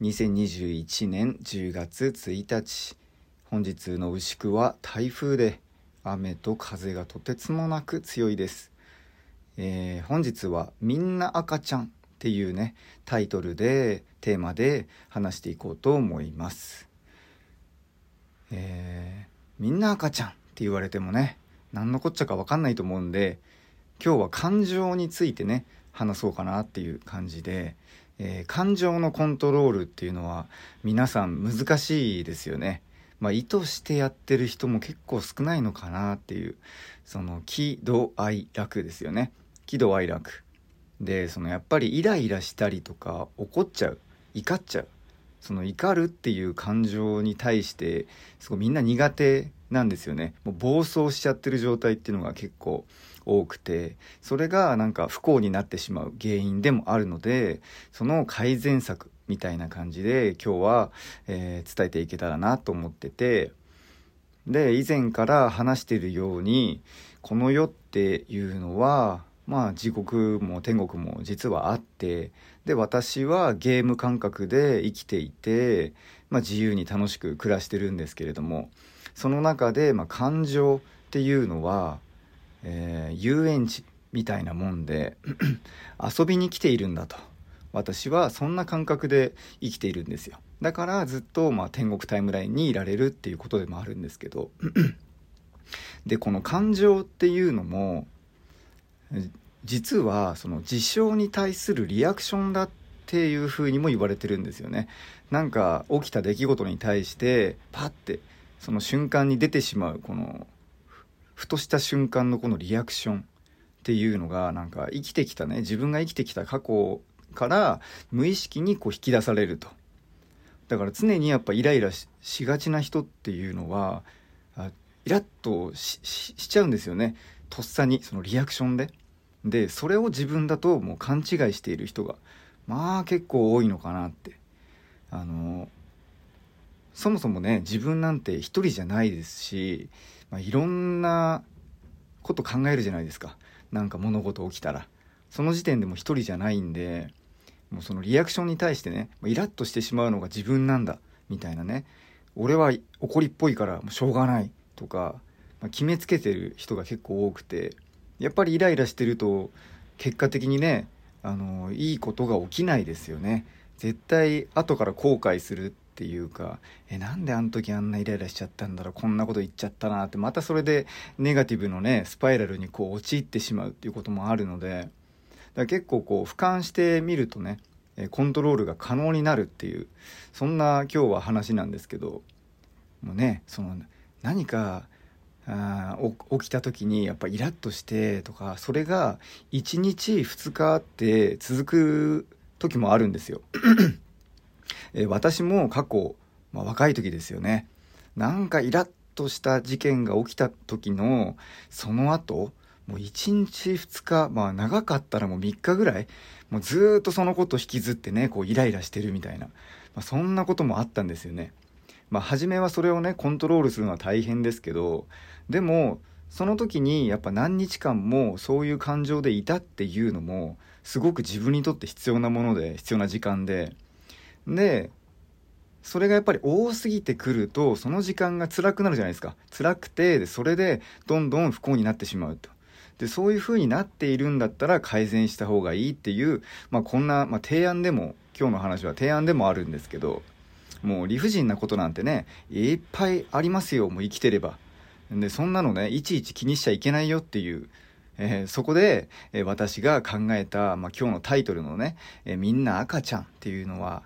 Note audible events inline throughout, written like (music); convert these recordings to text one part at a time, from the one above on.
2021年10月1日本日の牛久は台風で雨と風がとてつもなく強いです、えー、本日は「みんな赤ちゃん」っていうねタイトルでテーマで話していこうと思います、えー、みんな赤ちゃんって言われてもね何のこっちゃか分かんないと思うんで今日は感情についてね話そうかなっていう感じでえー、感情のコントロールっていうのは皆さん難しいですよね。まあ、意図してやってる人も結構少ないのかなっていうその喜怒哀楽ですよね。喜怒哀楽。でそのやっぱりイライラしたりとか怒っちゃう。怒っちゃう。その怒るっていう感情に対してすごいみんな苦手なんですよね。もう暴走しちゃってる状態っていうのが結構多くてそれがなんか不幸になってしまう原因でもあるのでその改善策みたいな感じで今日は、えー、伝えていけたらなと思っててで以前から話しているようにこの世っていうのはまあ地獄も天国も実はあってで私はゲーム感覚で生きていて、まあ、自由に楽しく暮らしてるんですけれどもその中で、まあ、感情っていうのはえー、遊園地みたいなもんで (clears throat) 遊びに来ているんだと。私はそんな感覚で生きているんですよ。だからずっとまあ天国タイムラインにいられるっていうことでもあるんですけど (clears throat) でこの感情っていうのも実はその事象に対するリアクションだっていうふうにも言われてるんですよね。なんか起きた出来事に対してパッてその瞬間に出てしまうこのふとした瞬間のこのリアクションっていうのがなんか生きてきたね。自分が生きてきた過去から無意識にこう引き出されると。だから常にやっぱイライラしがちな人っていうのはイラッとしちゃうんですよね。とっさにそのリアクションで。でそれを自分だともう勘違いしている人がまあ結構多いのかなって。あのそもそもね自分なんて一人じゃないですしまあ、いろんなこと考えるじゃないですか。なんか物事起きたら。その時点でも一人じゃないんでもうそのリアクションに対してねイラッとしてしまうのが自分なんだみたいなね。俺は怒りっぽいからもうしょうがないとか、まあ、決めつけてる人が結構多くてやっぱりイライラしてると結果的にねあのいいことが起きないですよね。絶対後から後悔するっていうかえなんであの時あんなイライラしちゃったんだろうこんなこと言っちゃったなってまたそれでネガティブのねスパイラルにこう陥ってしまうっていうこともあるのでだから結構こう俯瞰してみるとねコントロールが可能になるっていうそんな今日は話なんですけどもうねその何かあ起きた時にやっぱイラッとしてとかそれが1日2日って続く時もあるんですよ。(clears throat) え、私も過去、まあ、若い時ですよね。なんかイラッとした事件が起きた時のその後もう1日2日まあ長かったらもう3日ぐらいもうずっとそのこと引きずってねこうイライラしてるみたいな、まあ、そんなこともあったんですよね。まあ初めはそれをねコントロールするのは大変ですけどでもその時にやっぱ何日間もそういう感情でいたっていうのもすごく自分にとって必要なもので必要な時間で。でそれがやっぱり多すぎてくるとその時間が辛くなるじゃないですか。辛くてでそれでどんどん不幸になってしまうと。でそういう風になっているんだったら改善した方がいいっていう、まあ、こんな、まあ、提案でも今日の話は提案でもあるんですけどもう理不尽なことなんてねいっぱいありますよ。もう生きてれば。でそんなのねいちいち気にしちゃいけないよっていう。えー、そこで、えー、私が考えた、まあ、今日のタイトルのね、えー、みんな赤ちゃんっていうのは、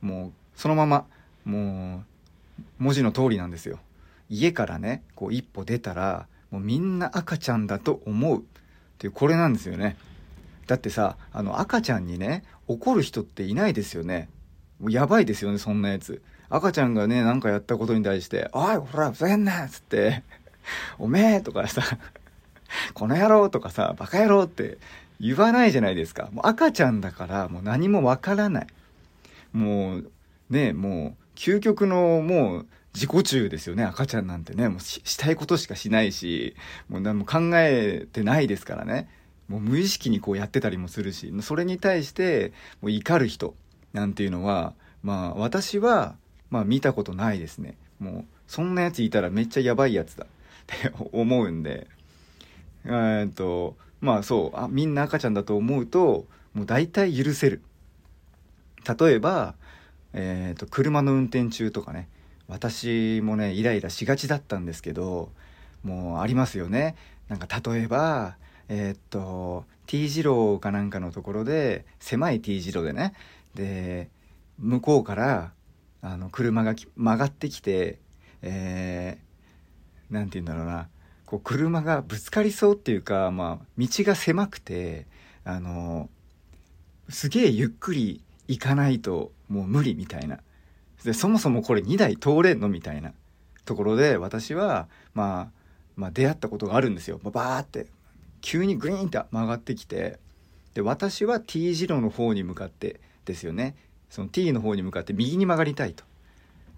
もうそのままもう文字の通りなんですよ。家からねこう一歩出たらもうみんな赤ちゃんだと思う。っていうこれなんですよね。だってさあの赤ちゃんにね怒る人っていないですよね。やばいですよねそんなやつ。赤ちゃんがね何かやったことに対して「おいほらふざけんな!」っつって「(laughs) おめえ!」とかさ「(laughs) この野郎!」とかさ「バカ野郎!」って言わないじゃないですかもう赤ちゃんだからもう何もわからないもうねもう究極のもう自己中ですよね赤ちゃんなんてねもうしたいことしかしないしもう何も考えてないですからねもう無意識にこうやってたりもするしそれに対してもう怒る人なんていうのはまあ私は、まあ見たことないですね。もう、そんなやついたらめっちゃやばいやつだっ (laughs) て思うんで、えっと、まあそうあ、みんな赤ちゃんだと思うと、もう大体許せる。例えば、えっ、と、車の運転中とかね、私もね、イライラしがちだったんですけど、もうありますよね。なんか例えば、えっと、T 字路かなんかのところで、狭い T 字路でね、で、向こうから、あの、車が曲がってきて、えー、なんて言うんだろうな、こう車がぶつかりそうっていうか、まあ、道が狭くて、あの、すげえゆっくり行かないともう無理みたいな。で、そもそもこれ2台通れんのみたいなところで、私は、まあ、まあ出会ったことがあるんですよ。バーって、急にグリーンって曲がってきて、で、私は T 字路の方に向かってですよね。その T の方に向かって右に曲がりたいと。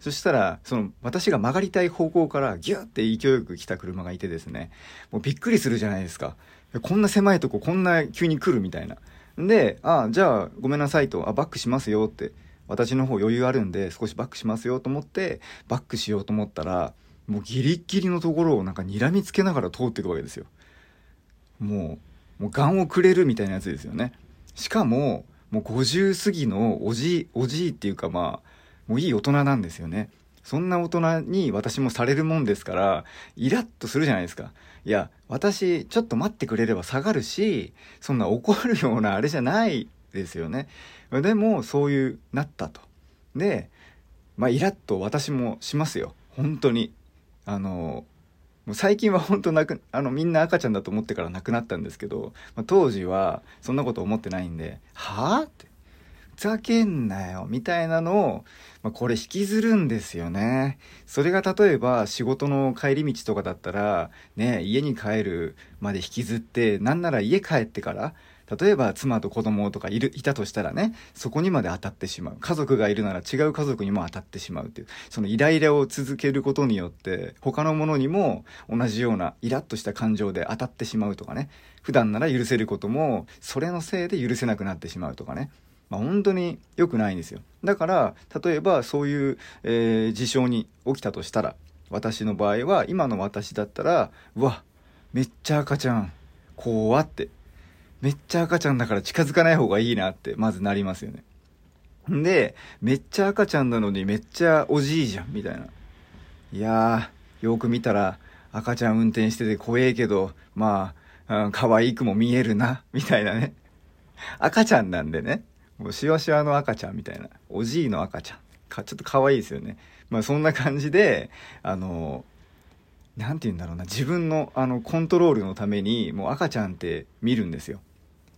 そしたら、その、私が曲がりたい方向からギュッて勢いよく来た車がいてですね、もうびっくりするじゃないですか。こんな狭いとここんな急に来るみたいな。で、あじゃあごめんなさいと、あ、バックしますよって、私の方余裕あるんで少しバックしますよと思って、バックしようと思ったら、もうギリギリのところをなんか睨みつけながら通っていくわけですよ。もう、もうガンをくれるみたいなやつですよね。しかも、もう50過ぎのおじい、おじいっていうかまあ、もういい大人なんですよね。そんな大人に私もされるもんですから、イラッとするじゃないですか。いや、私、ちょっと待ってくれれば下がるし、そんな怒るようなあれじゃないですよね。でも、そういう、なったと。で、まあ、イラッと私もしますよ。本当に。あの、もう最近は本当なく、あの、みんな赤ちゃんだと思ってから亡くなったんですけど、まあ、当時はそんなこと思ってないんで、はぁって。ざけんなよ、みたいなのを、まあ、これ引きずるんですよね。それが例えば仕事の帰り道とかだったら、ね、家に帰るまで引きずって、なんなら家帰ってから、例えば妻と子供とかいる、いたとしたらね、そこにまで当たってしまう。家族がいるなら違う家族にも当たってしまうっていう、そのイライラを続けることによって、他のものにも同じようなイラッとした感情で当たってしまうとかね、普段なら許せることも、それのせいで許せなくなってしまうとかね。まあ、本当に良くないんですよ。だから、例えばそういう、えー、事象に起きたとしたら、私の場合は、今の私だったら、うわ、めっちゃ赤ちゃん、怖って。めっちゃ赤ちゃんだから近づかない方がいいなって、まずなりますよね。で、めっちゃ赤ちゃんなのにめっちゃおじいじゃん、みたいな。いやー、よく見たら、赤ちゃん運転してて怖えけど、まあ、可愛くも見えるな、みたいなね。赤ちゃんなんでね。もうしわしわの赤ちゃんみたいな。おじいの赤ちゃん。か、ちょっと可愛いですよね。まあそんな感じで、あの、なんて言うんだろうな、自分のあのコントロールのためにもう赤ちゃんって見るんですよ。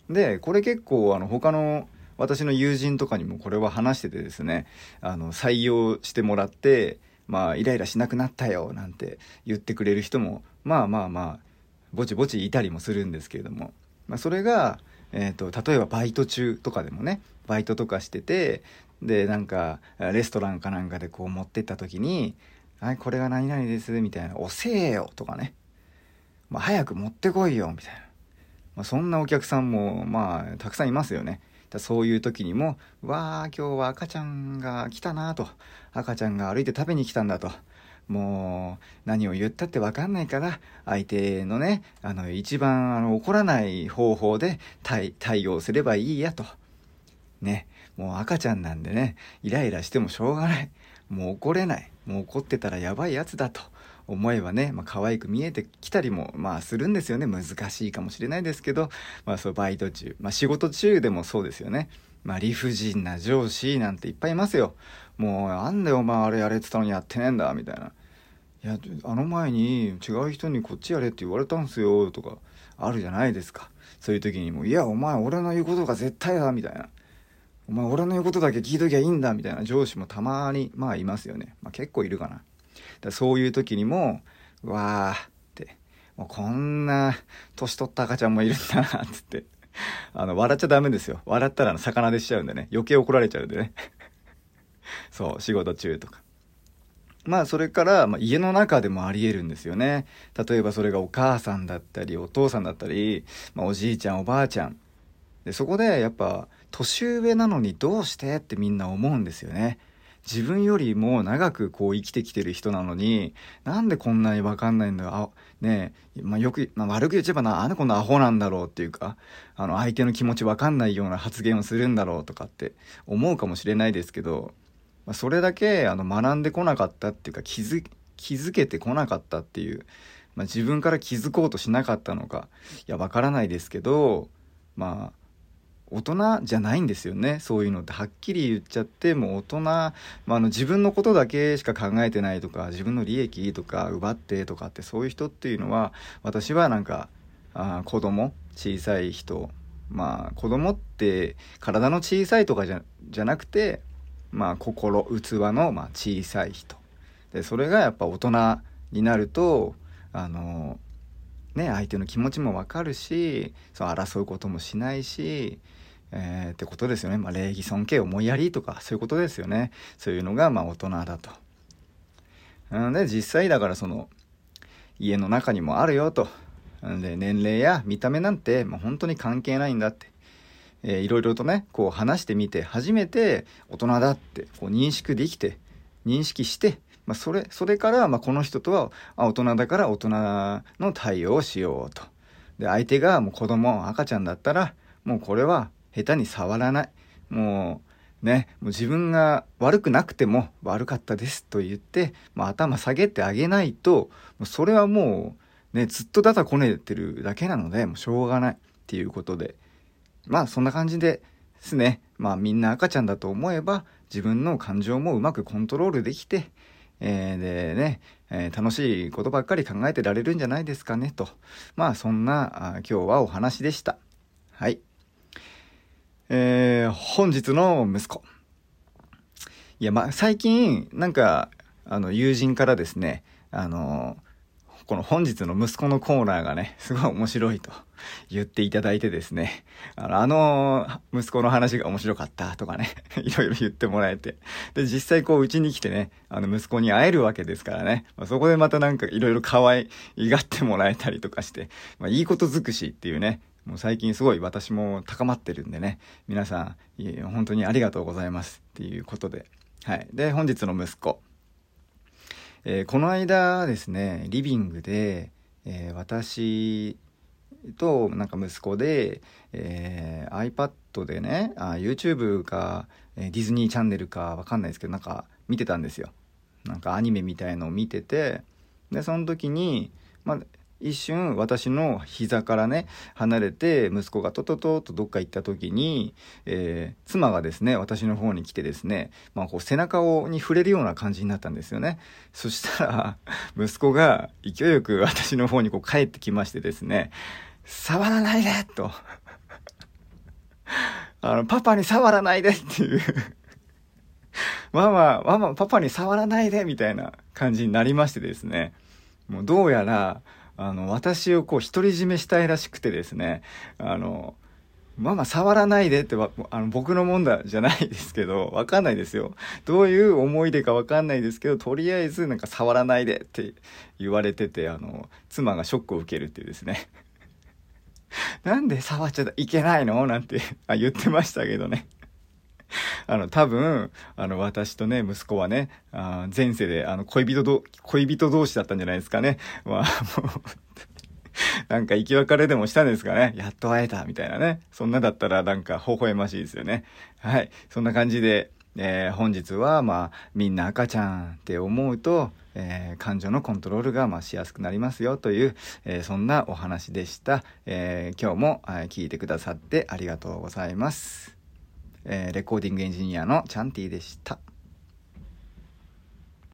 で、これ結構あの他の私の友人とかにもこれは話しててですね、あの採用してもらって、まあイライラしなくなったよなんて言ってくれる人も、まあまあまあ、ぼちぼちいたりもするんですけれども、まあそれが、え、ー、と、例えばバイト中とかでもね、バイトとかしてて、で、なんか、レストランかなんかでこう持ってった時に、はい、これが何々です、みたいな、遅えよとかね。まあ、早く持ってこいよ、みたいな。まあ、そんなお客さんも、まあ、たくさんいますよね。そういう時にも、わあ、今日は赤ちゃんが来たなと。赤ちゃんが歩いて食べに来たんだと。もう何を言ったって分かんないから相手のねあの一番あの怒らない方法で対応すればいいやとねもう赤ちゃんなんでねイライラしてもしょうがないもう怒れないもう怒ってたらやばいやつだと思えばね、まあ、可愛く見えてきたりも、まあ、するんですよね。難しいかもしれないですけど、まあ、そう、バイト中、まあ、仕事中でもそうですよね。まあ、理不尽な上司なんていっぱいいますよ。もう、なんでお前あれやれてたのにやってねえんだ、みたいな。いやあの前に違う人にこっちやれって言われたんすよとかあるじゃないですか。そういう時にも「いやお前俺の言うことが絶対だ」みたいな「お前俺の言うことだけ聞いときゃいいんだ」みたいな。上司もたまにまあいますよね、まあ、結構いるかな。だそういう時にも「わー」ってもうこんな年取った赤ちゃんもいるんだなつって。あの笑っちゃダメですよ。笑ったら魚でしちゃうんでね。余計怒られちゃうんでね。そう仕事中とか。まあそれから、まあ、家の中でもあり得るんですよね。例えばそれがお母さんだったり、お父さんだったり、まあ、おじいちゃん、おばあちゃん。で、そこでやっぱ年上なのにどうしてってみんな思うんですよね。自分よりも長くこう生きてきてる人なのに、なんでこんなにわかんないんだよあ、ねえ、まあ、よく、まあ、悪く言っちゃえばな、あんでこんなアホなんだろうっていうか、あの、相手の気持ちわかんないような発言をするんだろうとかって思うかもしれないですけど、まあ、それだけ、あの、学んでこなかったっていうか、気づ、気づけてこなかったっていう、まあ、自分から気づこうとしなかったのか、いや、わからないですけど、まあ、大人じゃないんですよねそういうのって。はっきり言っちゃってもう大人、まあ、あの自分のことだけしか考えてないとか自分の利益とか奪ってとかってそういう人っていうのは私はなんかあ子供小さい人まあ子供って体の小さいとかじゃじゃなくてまあ心器のまあ小さい人でそれがやっぱ大人になるとあのね相手の気持ちもわかるしそう争うこともしないしえー、ってことですよね。まあ、礼儀尊敬思いやりとかそういうことですよね。そういうのがまあ大人だと。なので実際だからその家の中にもあるよと。で年齢や見た目なんてもう本当に関係ないんだって。えー、いろいろとねこう話してみて初めて大人だってこう認識できて認識して、まあ、それそれからまあこの人とは大人だから大人の対応をしようと。で相手がもう子供赤ちゃんだったらもうこれは下手に触らない。もうね、もう自分が悪くなくても悪かったですと言って、まあ、頭下げてあげないと、もうそれはもうね、ずっとダダこねてるだけなので、もうしょうがないっていうことで。まあそんな感じですね。まあみんな赤ちゃんだと思えば自分の感情もうまくコントロールできて、えー、でね、えー、楽しいことばっかり考えてられるんじゃないですかねと。まあそんなあ今日はお話でした。はい。えー、本日の息子。いや、まあ、最近、なんか、あの、友人からですね、あの、この本日の息子のコーナーがね、(laughs) すごい面白いと言っていただいてですね、あの、あの息子の話が面白かったとかね、(laughs) いろいろ言ってもらえて、で、実際こう、うちに来てね、あの、息子に会えるわけですからね、まあ、そこでまたなんかいろいろ可愛いがってもらえたりとかして、まあ、いいこと尽くしっていうね、もう最近すごい私も高まってるんでね、皆さん、本当にありがとうございますっていうことで。はい。で、本日の息子。えー、この間ですね、リビングで、えー、私となんか息子で、えー、iPad でねあ YouTube か、えー、ディズニーチャンネルかわかんないですけどなんか見てたんですよ。なんかアニメみたいのを見ててでその時に、まあ、一瞬私の膝からね離れて息子がトトトとどっか行った時に、えー、妻がですね私の方に来てですね、まあ、こう背中をに触れるような感じになったんですよねそしたら息子が勢いよく私の方にこう帰ってきましてですね「触らないで!」とあの「パパに触らないで!」っていうママママパパに触らないでみたいな感じになりましてですねもうどうやらあの、私をこう独り占めしたいらしくてですね、あの、ママ触らないでってあの僕のもんだじゃないですけど、わかんないですよ。どういう思い出かわかんないですけど、とりあえずなんか触らないでって言われてて、あの、妻がショックを受けるっていうですね。(laughs) なんで触っちゃいけないの？なんてあ言ってましたけどね。(laughs) あの、多分、あの、私とね、息子はね、あ前世で、あの、恋人ど、恋人同士だったんじゃないですかね。まあ、もうなんか生き別れでもしたんですかね。やっと会えた、みたいなね。そんなだったらなんか微笑ましいですよね。はい。そんな感じで、えー、本日は、まあ、みんな赤ちゃんって思うと、えー、感情のコントロールが、まあ、しやすくなりますよという、えー、そんなお話でした。え今日も、え聞いてくださってありがとうございます。えー、レコーディングエンジニアのチャンティでした。